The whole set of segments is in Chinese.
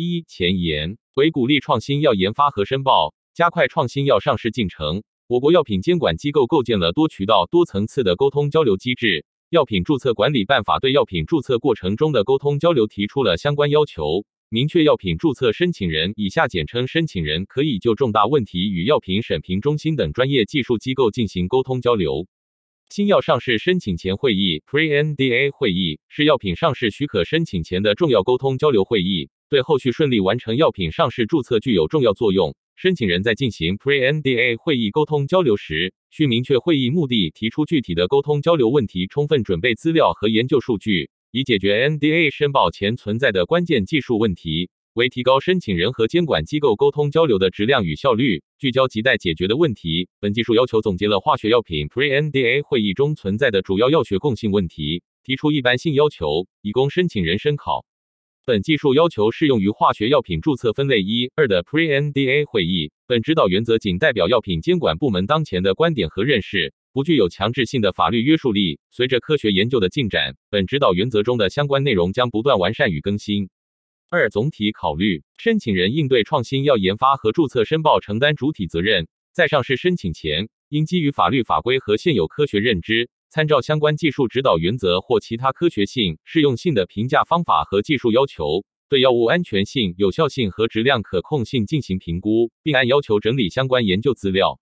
一、前沿为鼓励创新药研发和申报，加快创新药上市进程。我国药品监管机构构建了多渠道、多层次的沟通交流机制。药品注册管理办法对药品注册过程中的沟通交流提出了相关要求，明确药品注册申请人（以下简称申请人）可以就重大问题与药品审评中心等专业技术机构进行沟通交流。新药上市申请前会议 （Pre-NDA 会议）是药品上市许可申请前的重要沟通交流会议，对后续顺利完成药品上市注册具有重要作用。申请人在进行 Pre-NDA 会议沟通交流时，需明确会议目的，提出具体的沟通交流问题，充分准备资料和研究数据，以解决 NDA 申报前存在的关键技术问题，为提高申请人和监管机构沟通交流的质量与效率，聚焦亟待解决的问题。本技术要求总结了化学药品 Pre-NDA 会议中存在的主要药学共性问题，提出一般性要求，以供申请人参考。本技术要求适用于化学药品注册分类一、二的 Pre-NDA 会议。本指导原则仅代表药品监管部门当前的观点和认识，不具有强制性的法律约束力。随着科学研究的进展，本指导原则中的相关内容将不断完善与更新。二、总体考虑，申请人应对创新药研发和注册申报承担主体责任，在上市申请前，应基于法律法规和现有科学认知。参照相关技术指导原则或其他科学性、适用性的评价方法和技术要求，对药物安全性、有效性和质量可控性进行评估，并按要求整理相关研究资料。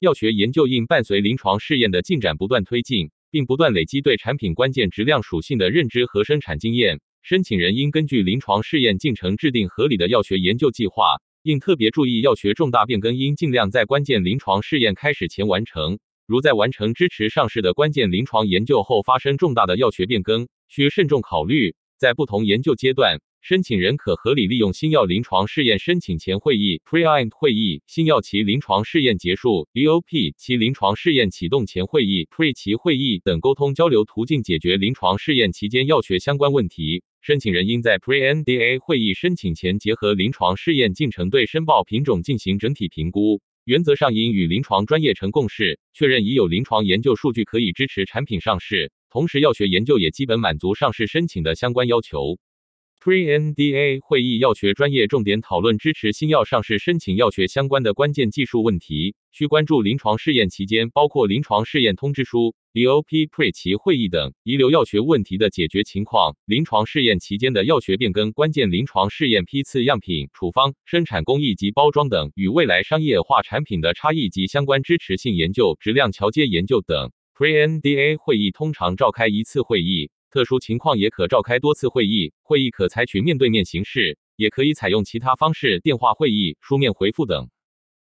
药学研究应伴随临床试验的进展不断推进，并不断累积对产品关键质量属性的认知和生产经验。申请人应根据临床试验进程制定合理的药学研究计划，应特别注意药学重大变更应尽量在关键临床试验开始前完成。如在完成支持上市的关键临床研究后发生重大的药学变更，需慎重考虑。在不同研究阶段，申请人可合理利用新药临床试验申请前会议 （Pre-IND 会议）、新药其临床试验结束 （EOP） 其临床试验启动前会议 （Pre 其会议）等沟通交流途径，解决临床试验期间药学相关问题。申请人应在 Pre-NDA 会议申请前，结合临床试验进程，对申报品种进行整体评估。原则上应与临床专业成共识，确认已有临床研究数据可以支持产品上市，同时药学研究也基本满足上市申请的相关要求。Pre-NDA 会议药学专业重点讨论支持新药上市申请药学相关的关键技术问题，需关注临床试验期间，包括临床试验通知书、EOP Pre 其会议等遗留药学问题的解决情况；临床试验期间的药学变更、关键临床试验批次、样品、处方、生产工艺及包装等与未来商业化产品的差异及相关支持性研究、质量桥接研究等。Pre-NDA 会议通常召开一次会议。特殊情况也可召开多次会议，会议可采取面对面形式，也可以采用其他方式，电话会议、书面回复等。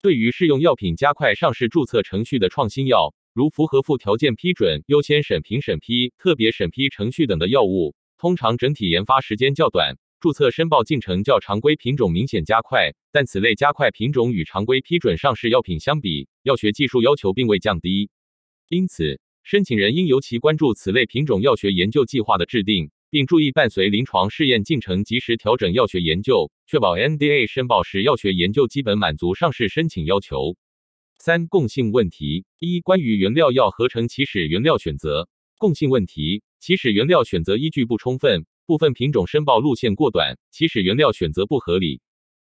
对于适用药品加快上市注册程序的创新药，如符合附条件批准、优先审评审批、特别审批程序等的药物，通常整体研发时间较短，注册申报进程较常规品种明显加快。但此类加快品种与常规批准上市药品相比，药学技术要求并未降低，因此。申请人应尤其关注此类品种药学研究计划的制定，并注意伴随临床试验进程及时调整药学研究，确保 NDA 申报时药学研究基本满足上市申请要求。三、共性问题：一、关于原料药合成起始原料选择共性问题，起始原料选择依据不充分，部分品种申报路线过短，起始原料选择不合理。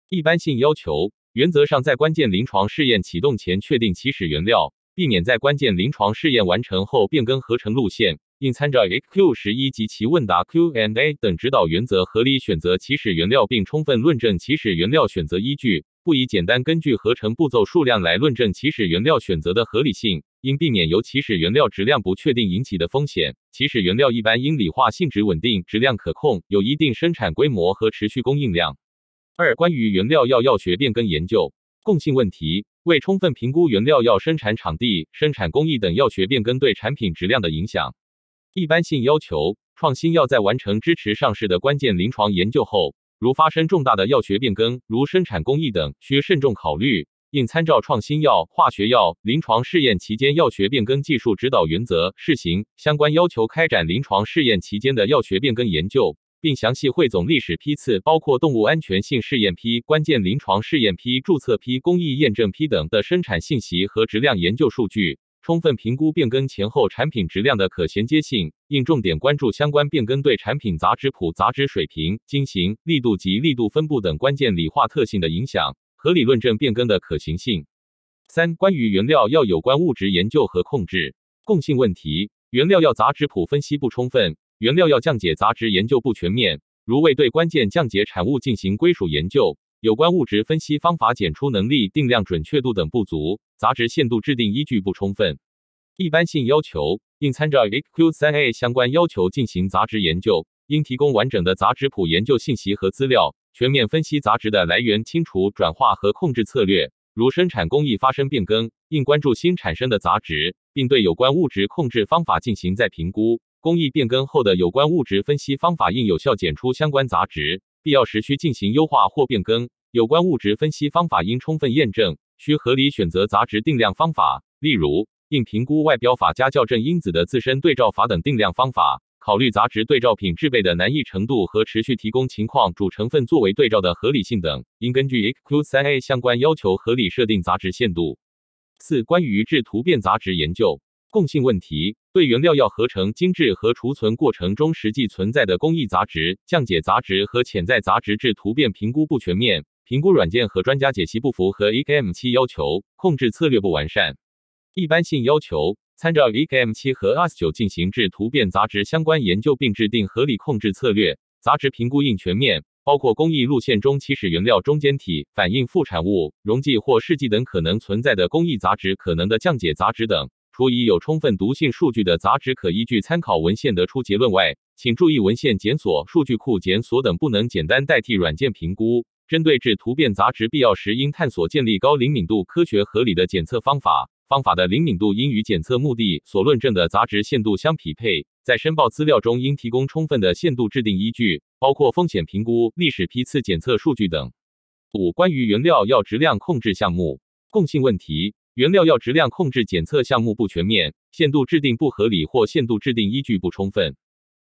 一般性要求：原则上在关键临床试验启动前确定起始原料。避免在关键临床试验完成后变更合成路线，应参照 XQ 十一及其问答 Q&A 等指导原则，合理选择起始原料，并充分论证起始原料选择依据，不以简单根据合成步骤数量来论证起始原料选择的合理性。应避免由起始原料质量不确定引起的风险。起始原料一般应理化性质稳定，质量可控，有一定生产规模和持续供应量。二、关于原料药药学变更研究共性问题。为充分评估原料药生产场地、生产工艺等药学变更对产品质量的影响，一般性要求：创新药在完成支持上市的关键临床研究后，如发生重大的药学变更，如生产工艺等，需慎重考虑，应参照创新药化学药临床试验期间药学变更技术指导原则试行相关要求，开展临床试验期间的药学变更研究。并详细汇总历史批次，包括动物安全性试验批、关键临床试验批、注册批、工艺验证批等的生产信息和质量研究数据，充分评估变更前后产品质量的可衔接性，应重点关注相关变更对产品杂质谱、杂质水平、晶型、力度及力度分布等关键理化特性的影响，合理论证变更的可行性。三、关于原料药有关物质研究和控制共性问题，原料药杂质谱分析不充分，原料药降解杂质研究不全面，如未对关键降解产物进行归属研究。有关物质分析方法检出能力、定量准确度等不足，杂质限度制定依据不充分。一般性要求应参照 EQ 三 A 相关要求进行杂质研究，应提供完整的杂质谱研究信息和资料，全面分析杂质的来源、清除、转化和控制策略。如生产工艺发生变更，应关注新产生的杂质，并对有关物质控制方法进行再评估。工艺变更后的有关物质分析方法应有效检出相关杂质。必要时需进行优化或变更，有关物质分析方法应充分验证，需合理选择杂质定量方法。例如，应评估外标法加校正因子的自身对照法等定量方法，考虑杂质对照品制备的难易程度和持续提供情况主成分作为对照的合理性等，应根据 EQ 三 A 相关要求合理设定杂质限度。四、关于制突变杂质研究。共性问题对原料药合成、精制和储存过程中实际存在的工艺杂质、降解杂质和潜在杂质质突变评估不全面，评估软件和专家解析不符合 EKM 七要求，控制策略不完善。一般性要求参照 EKM 七和 AS 九进行质突变杂质相关研究，并制定合理控制策略。杂质评估应全面，包括工艺路线中起始原料中间体、反应副产物、溶剂或试剂等可能存在的工艺杂质、可能的降解杂质等。除已有充分毒性数据的杂质可依据参考文献得出结论外，请注意文献检索、数据库检索等不能简单代替软件评估。针对质突变杂质，必要时应探索建立高灵敏度、科学合理的检测方法。方法的灵敏度应与检测目的所论证的杂质限度相匹配。在申报资料中应提供充分的限度制定依据，包括风险评估、历史批次检测数据等。五、关于原料药质量控制项目共性问题。原料药质量控制检测项目不全面，限度制定不合理或限度制定依据不充分。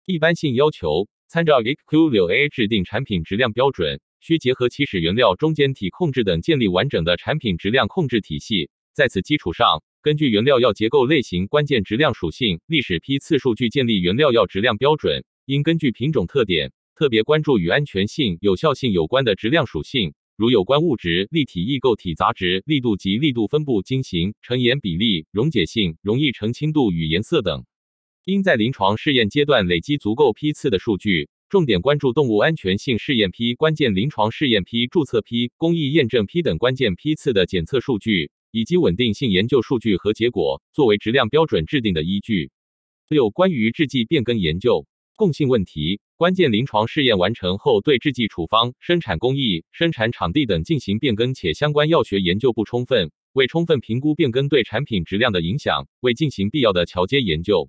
一般性要求参照 EQ 六 A 制定产品质量标准，需结合起始原料中间体控制等，建立完整的产品质量控制体系。在此基础上，根据原料药结构类型、关键质量属性、历史批次数据建立原料药质量标准。应根据品种特点，特别关注与安全性、有效性有关的质量属性。如有关物质、立体异构体杂质、力度及力度分布、晶型、成盐比例、溶解性、容易澄清度与颜色等，应在临床试验阶段累积足够批次的数据，重点关注动物安全性试验批、关键临床试验批、注册批、工艺验证批等关键批次的检测数据，以及稳定性研究数据和结果，作为质量标准制定的依据。六、关于制剂变更研究共性问题。关键临床试验完成后，对制剂处方、生产工艺、生产场地等进行变更，且相关药学研究不充分，未充分评估变更对产品质量的影响，未进行必要的桥接研究。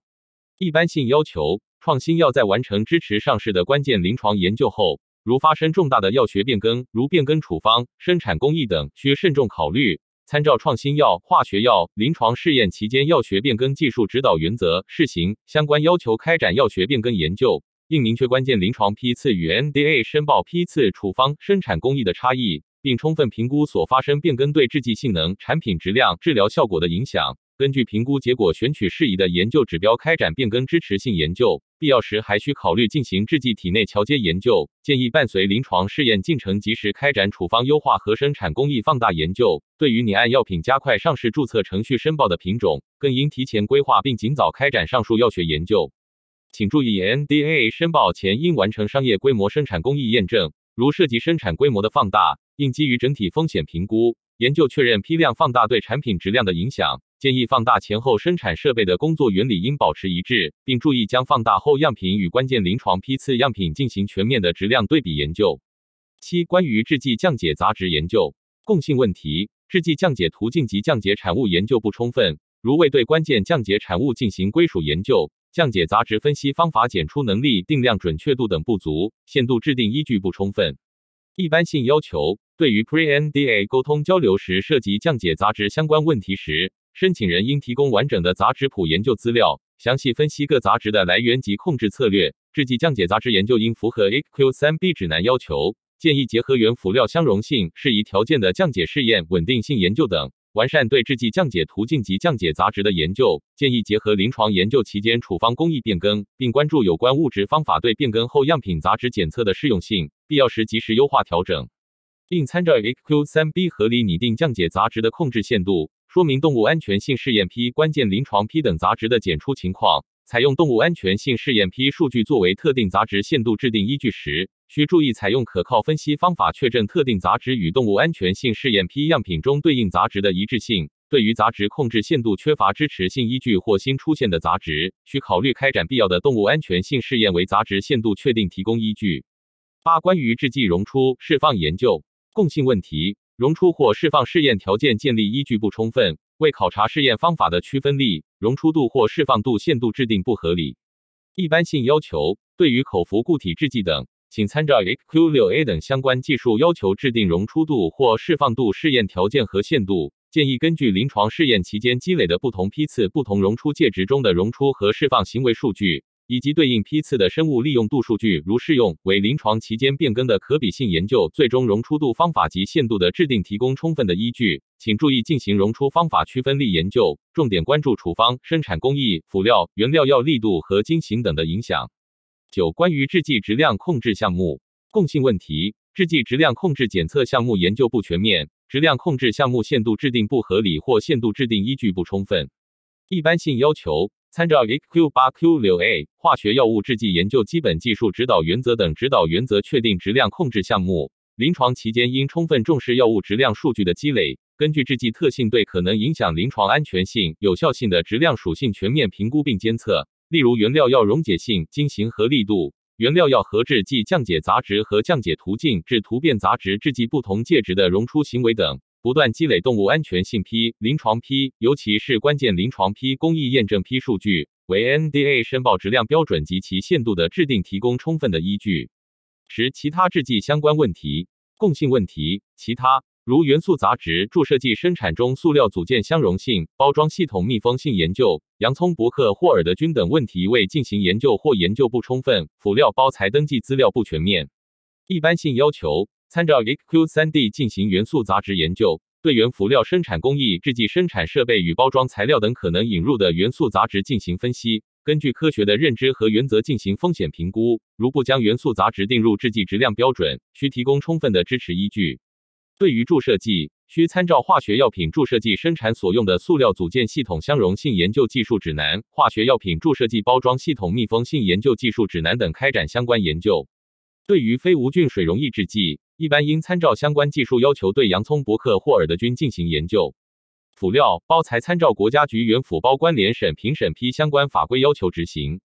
一般性要求：创新药在完成支持上市的关键临床研究后，如发生重大的药学变更，如变更处方、生产工艺等，需慎重考虑，参照创新药、化学药临床试验期间药学变更技术指导原则试行相关要求开展药学变更研究。应明确关键临床批次与 NDA 申报批次、处方、生产工艺的差异，并充分评估所发生变更对制剂性能、产品质量、治疗效果的影响。根据评估结果，选取适宜的研究指标开展变更支持性研究。必要时，还需考虑进行制剂体内桥接研究。建议伴随临床试验进程，及时开展处方优化和生产工艺放大研究。对于拟按药品加快上市注册程序申报的品种，更应提前规划并尽早开展上述药学研究。请注意，NDA 申报前应完成商业规模生产工艺验证。如涉及生产规模的放大，应基于整体风险评估，研究确认批量放大对产品质量的影响。建议放大前后生产设备的工作原理应保持一致，并注意将放大后样品与关键临床批次样品进行全面的质量对比研究。七、关于制剂降解杂质研究共性问题，制剂降解途径及降解产物研究不充分，如未对关键降解产物进行归属研究。降解杂质分析方法检出能力、定量准确度等不足，限度制定依据不充分。一般性要求对于 Pre-NDA 沟通交流时涉及降解杂质相关问题时，申请人应提供完整的杂质谱研究资料，详细分析各杂质的来源及控制策略。制剂降解杂质研究应符合 AQ3B 指南要求，建议结合原辅料相容性、适宜条件的降解试验、稳定性研究等。完善对制剂降解途径及降解杂质的研究，建议结合临床研究期间处方工艺变更，并关注有关物质方法对变更后样品杂质检测的适用性，必要时及时优化调整，并参照 XQ3B 合理拟定降解杂质的控制限度，说明动物安全性试验批、关键临床批等杂质的检出情况。采用动物安全性试验批数据作为特定杂质限度制定依据时，需注意采用可靠分析方法确证特定杂质与动物安全性试验批样品中对应杂质的一致性。对于杂质控制限度缺乏支持性依据或新出现的杂质，需考虑开展必要的动物安全性试验为杂质限度确定提供依据。八、关于制剂溶出释放研究共性问题，溶出或释放试验条件建立依据不充分。为考察试验方法的区分力、溶出度或释放度限度制定不合理。一般性要求：对于口服固体制剂等，请参照 XQ6A 等相关技术要求制定溶出度或释放度试验条件和限度。建议根据临床试验期间积累的不同批次、不同溶出介质中的溶出和释放行为数据。以及对应批次的生物利用度数据，如适用为临床期间变更的可比性研究，最终溶出度方法及限度的制定提供充分的依据。请注意进行溶出方法区分力研究，重点关注处方、生产工艺、辅料、原料药力度和经型等的影响。九、关于制剂质量控制项目共性问题，制剂质量控制检测项目研究不全面，质量控制项目限度制定不合理或限度制定依据不充分。一般性要求。参照 XQ 八 Q 六 A 化学药物制剂研究基本技术指导原则等指导原则，确定质量控制项目。临床期间应充分重视药物质量数据的积累，根据制剂特性对可能影响临床安全性、有效性的质量属性全面评估并监测，例如原料药溶解性、经型和力度、原料药合制剂降解杂质和降解途径至突变杂质制剂不同介质的溶出行为等。不断积累动物安全性批、临床批，尤其是关键临床批工艺验证批数据，为 NDA 申报质量标准及其限度的制定提供充分的依据。十、其他制剂相关问题、共性问题。其他如元素杂质注射剂生产中塑料组件相容性、包装系统密封性研究、洋葱、伯克霍尔德菌等问题未进行研究或研究不充分，辅料包材登记资料不全面。一般性要求。参照 XQ3D 进行元素杂质研究，对原辅料生产工艺、制剂生产设备与包装材料等可能引入的元素杂质进行分析，根据科学的认知和原则进行风险评估。如不将元素杂质定入制剂质量标准，需提供充分的支持依据。对于注射剂，需参照化学药品注射剂生产所用的塑料组件系统相容性研究技术指南、化学药品注射剂包装系统密封性研究技术指南等开展相关研究。对于非无菌水溶抑制剂，一般应参照相关技术要求，对洋葱、伯克或尔德菌进行研究。辅料包材参照国家局原辅包关联审评审批相关法规要求执行。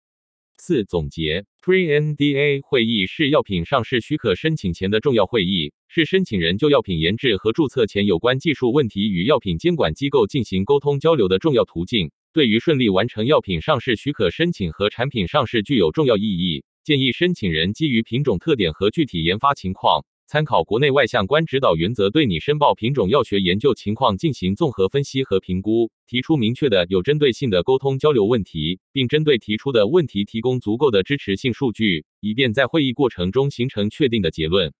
四、总结：Pre-NDA 会议是药品上市许可申请前的重要会议，是申请人就药品研制和注册前有关技术问题与药品监管机构进行沟通交流的重要途径，对于顺利完成药品上市许可申请和产品上市具有重要意义。建议申请人基于品种特点和具体研发情况。参考国内外相关指导原则，对你申报品种药学研究情况进行综合分析和评估，提出明确的、有针对性的沟通交流问题，并针对提出的问题提供足够的支持性数据，以便在会议过程中形成确定的结论。